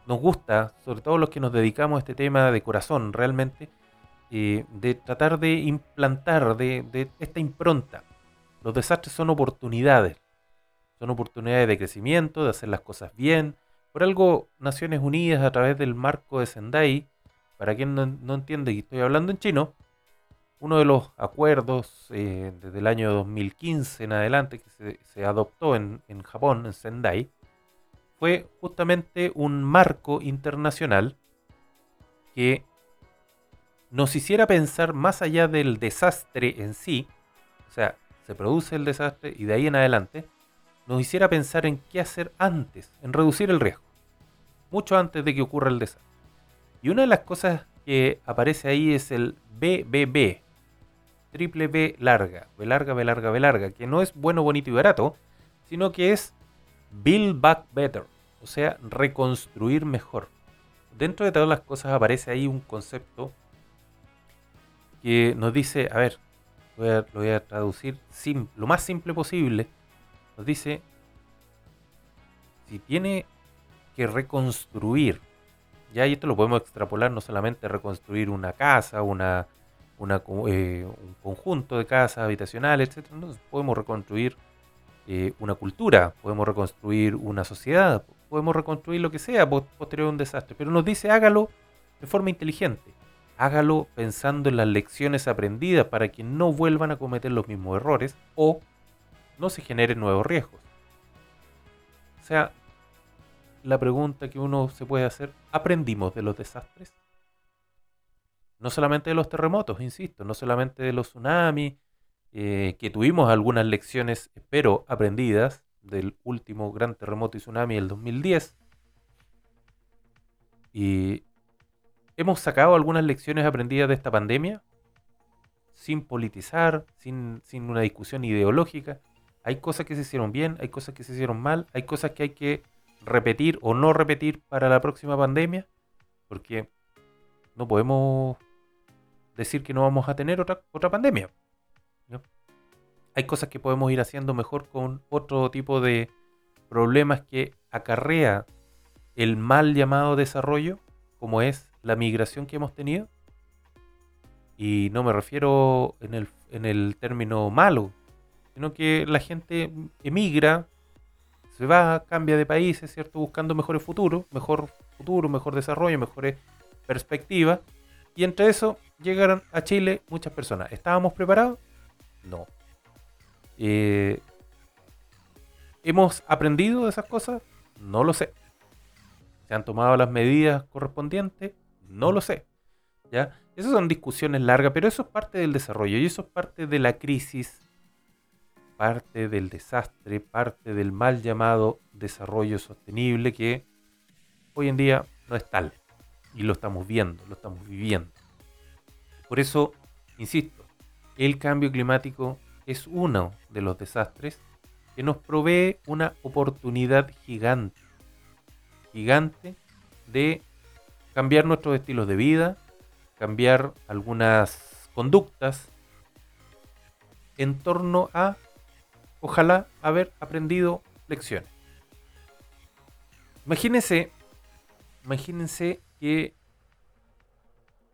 nos gusta, sobre todo los que nos dedicamos a este tema de corazón realmente, eh, de tratar de implantar de, esta impronta. Los desastres son oportunidades, son oportunidades de crecimiento, de hacer las cosas bien. Por algo, Naciones Unidas, a través del marco de Sendai, para quien no, entiende y estoy hablando en chino, uno de los acuerdos eh, desde el año 2015 en adelante que se, adoptó en, en, Japón, en Sendai, fue justamente un marco internacional que nos hiciera pensar más allá del desastre en sí, o sea, se produce el desastre y de ahí en adelante, nos hiciera pensar en qué hacer antes, en reducir el riesgo, mucho antes de que ocurra el desastre. Y una de las cosas que aparece ahí es el BBB, triple B larga, B larga, B larga, B larga, que no es bueno, bonito y barato, sino que es Build Back Better, o sea, reconstruir mejor. Dentro de todas las cosas aparece ahí un concepto que nos dice, a ver, lo voy a traducir lo más simple posible, nos dice, si tiene que reconstruir, ya esto lo podemos extrapolar no solamente reconstruir una casa, una, eh, un conjunto de casas habitacionales, etc. podemos reconstruir eh, una cultura, podemos reconstruir una sociedad, podemos reconstruir lo que sea posterior a un desastre, pero nos dice hágalo de forma inteligente, hágalo pensando en las lecciones aprendidas para que no vuelvan a cometer los mismos errores o no se generen nuevos riesgos. O sea, la pregunta que uno se puede hacer, ¿aprendimos de los desastres? No solamente de los terremotos, insisto, no solamente de los tsunamis, eh, que tuvimos algunas lecciones, espero, aprendidas del último gran terremoto y tsunami del 2010. Y hemos sacado algunas lecciones aprendidas de esta pandemia, sin politizar, sin, sin una discusión ideológica, hay cosas que se hicieron bien, hay cosas que se hicieron mal, hay cosas que hay que repetir o no repetir para la próxima pandemia, porque no podemos decir que no vamos a tener otra, otra pandemia. Hay cosas que podemos ir haciendo mejor con otro tipo de problemas que acarrea el mal llamado desarrollo, como es la migración que hemos tenido. Y no me refiero en el, en el término malo, sino que la gente emigra, se va, cambia de países, ¿cierto? Buscando mejores futuros, mejor futuro, mejor desarrollo, mejores perspectivas. Y entre eso llegaron a Chile muchas personas. ¿Estábamos preparados? No. Eh, ¿Hemos aprendido de esas cosas? No lo sé. ¿Se han tomado las medidas correspondientes? No lo sé. ¿Ya? Esas son discusiones largas, pero eso es parte del desarrollo y eso es parte de la crisis parte del desastre, parte del mal llamado desarrollo sostenible que hoy en día no es tal. Y lo estamos viendo, lo estamos viviendo. Por eso, insisto, el cambio climático es uno de los desastres que nos provee una oportunidad gigante, gigante de cambiar nuestros estilos de vida, cambiar algunas conductas en torno a ojalá haber aprendido lecciones. Imagínense, imagínense que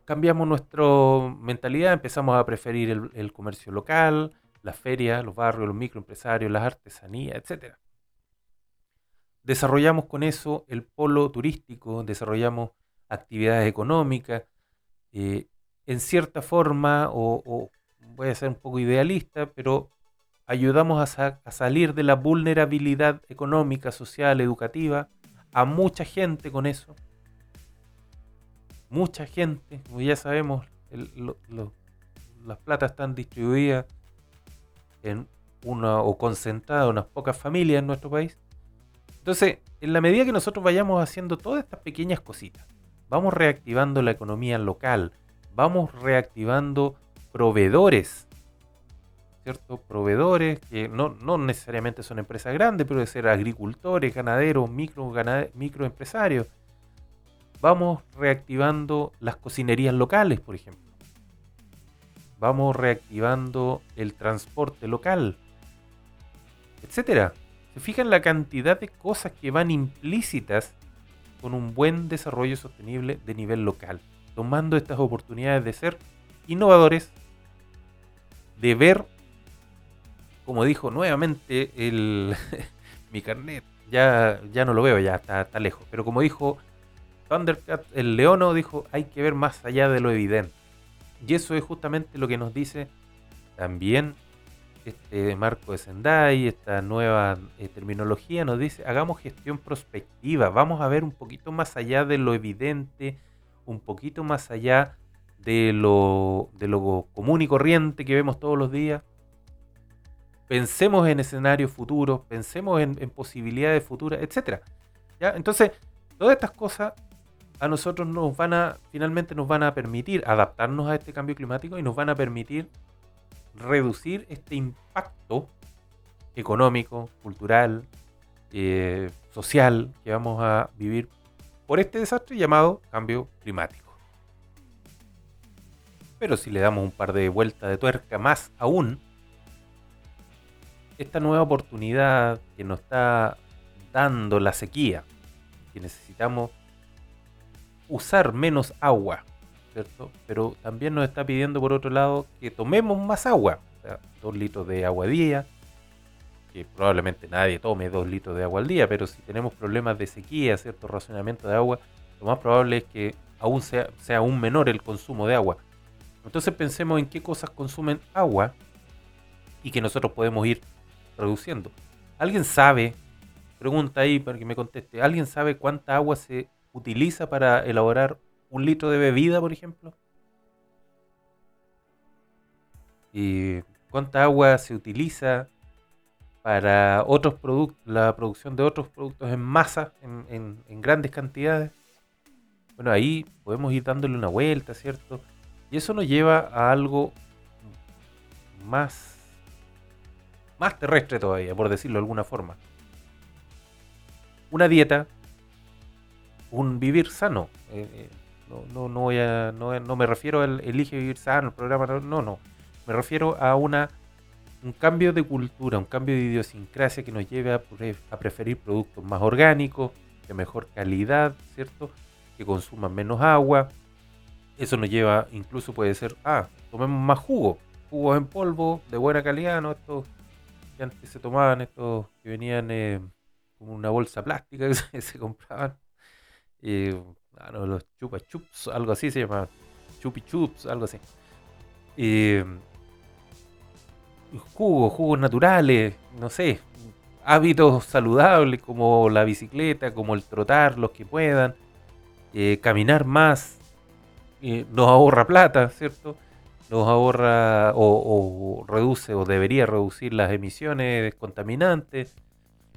cambiamos nuestra mentalidad, empezamos a preferir el, comercio local, las ferias, los barrios, los microempresarios, las artesanías, etc. desarrollamos con eso el polo turístico, desarrollamos actividades económicas, eh, en cierta forma, o, voy a ser un poco idealista, pero ayudamos a, a, salir de la vulnerabilidad económica, social, educativa a mucha gente con eso. Mucha gente, como ya sabemos, las platas están distribuidas en una o concentradas en unas pocas familias en nuestro país. Entonces, en la medida que nosotros vayamos haciendo todas estas pequeñas cositas, vamos reactivando la economía local, vamos reactivando proveedores, ¿cierto? Proveedores que no, necesariamente son empresas grandes, pero de ser agricultores, ganaderos, micro, microempresarios. Vamos reactivando las cocinerías locales, por ejemplo. Vamos reactivando el transporte local, etcétera. Se fijan la cantidad de cosas que van implícitas con un buen desarrollo sostenible de nivel local, tomando estas oportunidades de ser innovadores, de ver, como dijo nuevamente el, mi carnet, ya, ya no lo veo, ya está, está lejos, pero como dijo Thundercat, el leono dijo, hay que ver más allá de lo evidente. Y eso es justamente lo que nos dice también este marco de Sendai, esta nueva eh, terminología, nos dice, hagamos gestión prospectiva, vamos a ver un poquito más allá de lo evidente, un poquito más allá de lo, de lo común y corriente que vemos todos los días. Pensemos en escenarios futuros, pensemos en, posibilidades futuras, etc. ¿Ya? Entonces, todas estas cosas a nosotros nos van a, finalmente nos van a permitir adaptarnos a este cambio climático y nos van a permitir reducir este impacto económico, cultural, eh, social que vamos a vivir por este desastre llamado cambio climático. Pero si le damos un par de vueltas de tuerca más aún, esta nueva oportunidad que nos está dando la sequía, que necesitamos usar menos agua, pero también nos está pidiendo por otro lado que tomemos más agua, o sea, dos litros de agua al día, que probablemente nadie tome dos litros de agua al día, pero si tenemos problemas de sequía, cierto racionamiento de agua, lo más probable es que aún sea, sea aún menor el consumo de agua. Entonces pensemos en qué cosas consumen agua y que nosotros podemos ir reduciendo. ¿Alguien sabe? Pregunta ahí para que me conteste. ¿Alguien sabe cuánta agua se utiliza para elaborar un litro de bebida, por ejemplo? ¿Y cuánta agua se utiliza para otros productos, la producción de otros productos en masa, en, grandes cantidades? Bueno, ahí podemos ir dándole una vuelta, ¿cierto? Y eso nos lleva a algo más, más terrestre todavía, por decirlo de alguna forma. Una dieta, un vivir sano. Eh, eh, no, no, voy a, no, me refiero al elige vivir sano, el programa, no, no. Me refiero a una un cambio de cultura, un cambio de idiosincrasia que nos lleve a, a preferir productos más orgánicos, de mejor calidad, ¿cierto? Que consuman menos agua. Eso nos lleva, incluso puede ser, ah, tomemos más jugo, jugos en polvo de buena calidad, ¿no? Estos que antes se tomaban, estos que venían eh, como una bolsa plástica que se, compraban. Eh, Ah, los chupa chups, algo así se llama. Chupi chups, algo así. Eh, jugos, jugos naturales, no sé. Hábitos saludables como la bicicleta, como el trotar, los que puedan. Eh, caminar más. Eh, nos ahorra plata, ¿cierto? Nos ahorra o, reduce o debería reducir las emisiones contaminantes.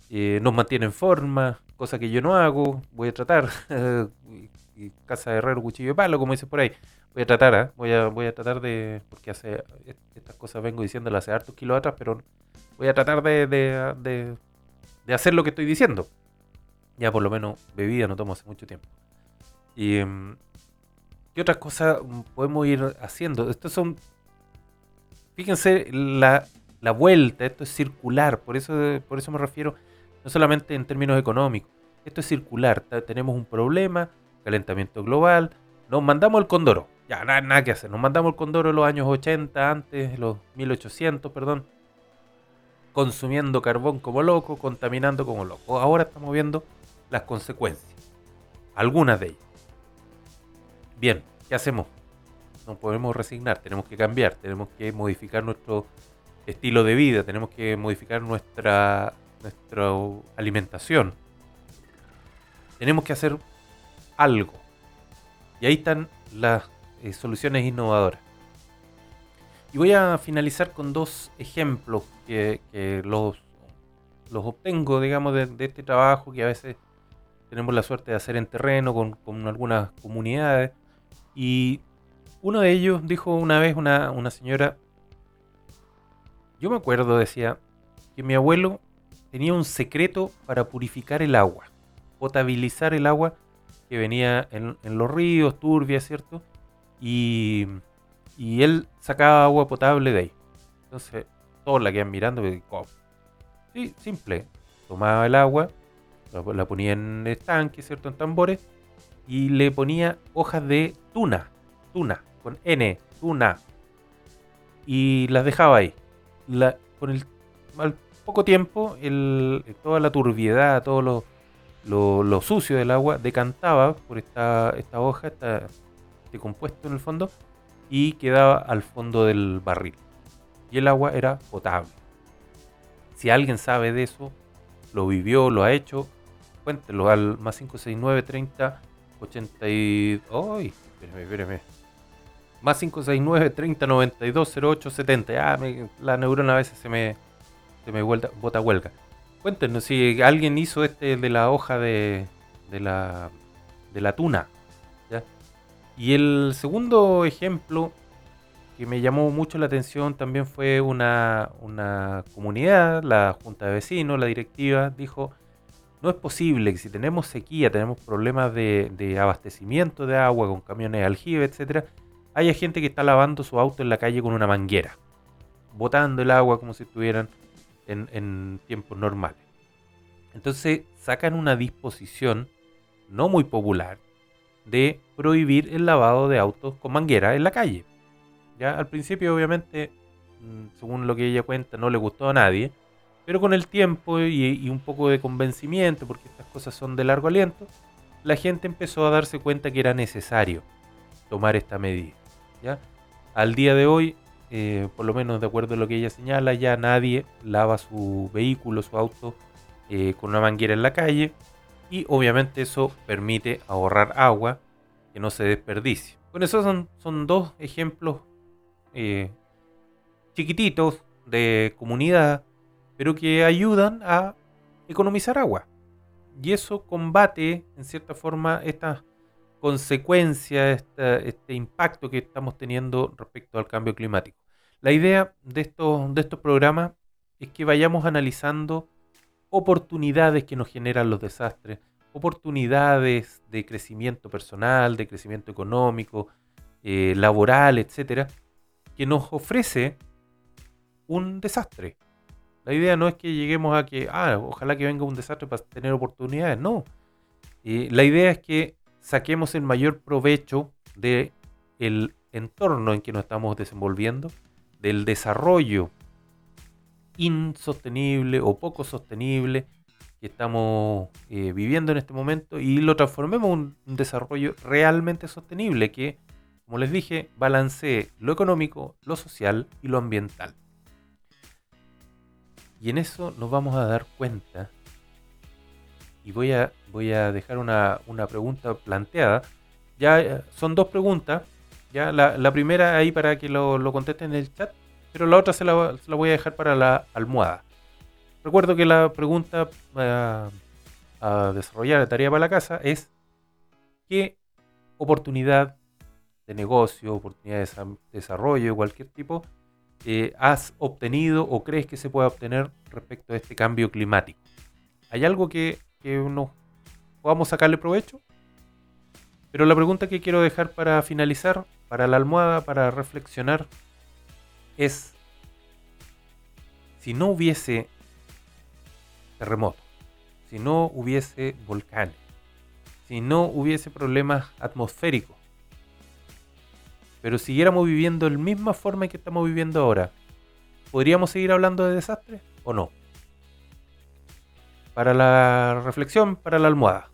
nos mantiene en forma, cosa que yo no hago, voy a tratar, casa de herrero, cuchillo de palo, como dice por ahí, voy a tratar, ¿eh? voy, a, voy a tratar de, porque hace estas cosas vengo diciéndolas hace hartos kilos atrás, pero voy a tratar de, de, de, hacer lo que estoy diciendo. Ya por lo menos bebida no tomo hace mucho tiempo. Y em, ¿qué otras cosas podemos ir haciendo? Estos son, fíjense la, la vuelta, esto es circular, por eso, por eso me refiero no solamente en términos económicos. Esto es circular. Tenemos un problema, calentamiento global. Nos mandamos el Condoro. Ya, nada, nada que hacer. Nos mandamos el Condoro en los años 80, antes, los 1800, perdón. consumiendo carbón como loco, contaminando como loco. Ahora estamos viendo las consecuencias, algunas de ellas. Bien, ¿qué hacemos? No podemos resignar, tenemos que cambiar, tenemos que modificar nuestro estilo de vida, tenemos que modificar nuestra, nuestra alimentación. Tenemos que hacer algo. Y ahí están las eh, soluciones innovadoras. Y voy a finalizar con dos ejemplos que, los, los obtengo, digamos, de, este trabajo que a veces tenemos la suerte de hacer en terreno con, con algunas comunidades. Y uno de ellos dijo una vez una, una señora, yo me acuerdo, decía, que mi abuelo tenía un secreto para purificar el agua, potabilizar el agua que venía en, los ríos, turbia, ¿cierto? Y, él sacaba agua potable de ahí. Entonces, todos la quedan mirando y Sí, simple. Tomaba el agua, la, ponía en estanque, ¿cierto? En tambores, y le ponía hojas de tuna, tuna, con N, tuna, y las dejaba ahí. Con el, al poco tiempo, toda la turbiedad, todo lo lo, sucio del agua decantaba por esta, hoja, este compuesto en el fondo, y quedaba al fondo del barril. Y el agua era potable. Si alguien sabe de eso, lo vivió, lo ha hecho, cuéntelo al más 569 30 80 y... ¡Ay! Espérame, espérame. Más 569 30 92 08 70. Ah, la neurona a veces se me, me vuelta, bota huelga. Cuéntenos si alguien hizo este de la hoja de, de, la, de la tuna. Y el segundo ejemplo que me llamó mucho la atención también fue una, una comunidad, la junta de vecinos, la directiva, dijo, no es posible que si tenemos sequía, tenemos problemas de, de abastecimiento de agua con camiones aljibe, etcétera, haya gente que está lavando su auto en la calle con una manguera, botando el agua como si estuvieran en, tiempos normales. Entonces sacan una disposición no muy popular de prohibir el lavado de autos con manguera en la calle. Ya al principio obviamente, mm, según lo que ella cuenta, no le gustó a nadie, pero con el tiempo y, un poco de convencimiento, porque estas cosas son de largo aliento, la gente empezó a darse cuenta que era necesario tomar esta medida. ¿ya? Al día de hoy eh, por lo menos de acuerdo a lo que ella señala, ya nadie lava su vehículo, su auto eh, con una manguera en la calle y obviamente eso permite ahorrar agua que no se desperdicie. Con eso son, dos ejemplos eh, chiquititos de comunidad, pero que ayudan a economizar agua. Y eso combate, en cierta forma, estas consecuencias, este impacto que estamos teniendo respecto al cambio climático. La idea de estos, de estos programas es que vayamos analizando oportunidades que nos generan los desastres, oportunidades de crecimiento personal, de crecimiento económico, eh, laboral, etcétera, que nos ofrece un desastre. La idea no es que lleguemos a que, ah, ojalá que venga un desastre para tener oportunidades, no. Eh, la idea es que saquemos el mayor provecho del el entorno en que nos estamos desenvolviendo del desarrollo insostenible o poco sostenible que estamos eh, viviendo en este momento y lo transformemos en un desarrollo realmente sostenible que, como les dije, balancee lo económico, lo social y lo ambiental. Y en eso nos vamos a dar cuenta, y voy a, voy a dejar una, pregunta planteada. Ya eh, son dos preguntas, ya la, primera ahí para que lo, lo contesten en el chat, pero la otra se la, voy a dejar para la almohada. Recuerdo que la pregunta a, a desarrollar de tarea para la casa es ¿qué oportunidad de negocio, oportunidad de desarrollo de cualquier tipo eh, has obtenido o crees que se puede obtener respecto a este cambio climático? ¿Hay algo que, que nos podamos sacarle provecho? Pero la pregunta que quiero dejar para finalizar, para la almohada, para reflexionar, es si no hubiese terremotos, si no hubiese volcanes, si no hubiese problemas atmosféricos, pero siguiéramos viviendo la misma forma que estamos viviendo ahora, ¿podríamos seguir hablando de desastres? o no. Para la reflexión, para la almohada.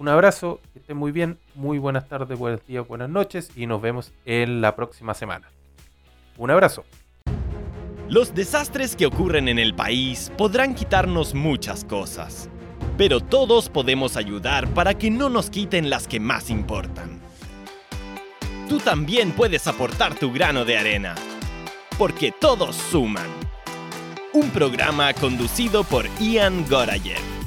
Un abrazo, que estén muy bien, muy buenas tardes, buenos días, buenas noches y nos vemos en la próxima semana. Un abrazo. Los desastres que ocurren en el país podrán quitarnos muchas cosas, pero todos podemos ayudar para que no nos quiten las que más importan. Tú también puedes aportar tu grano de arena, porque todos suman. Un programa conducido por Ian Gorayev.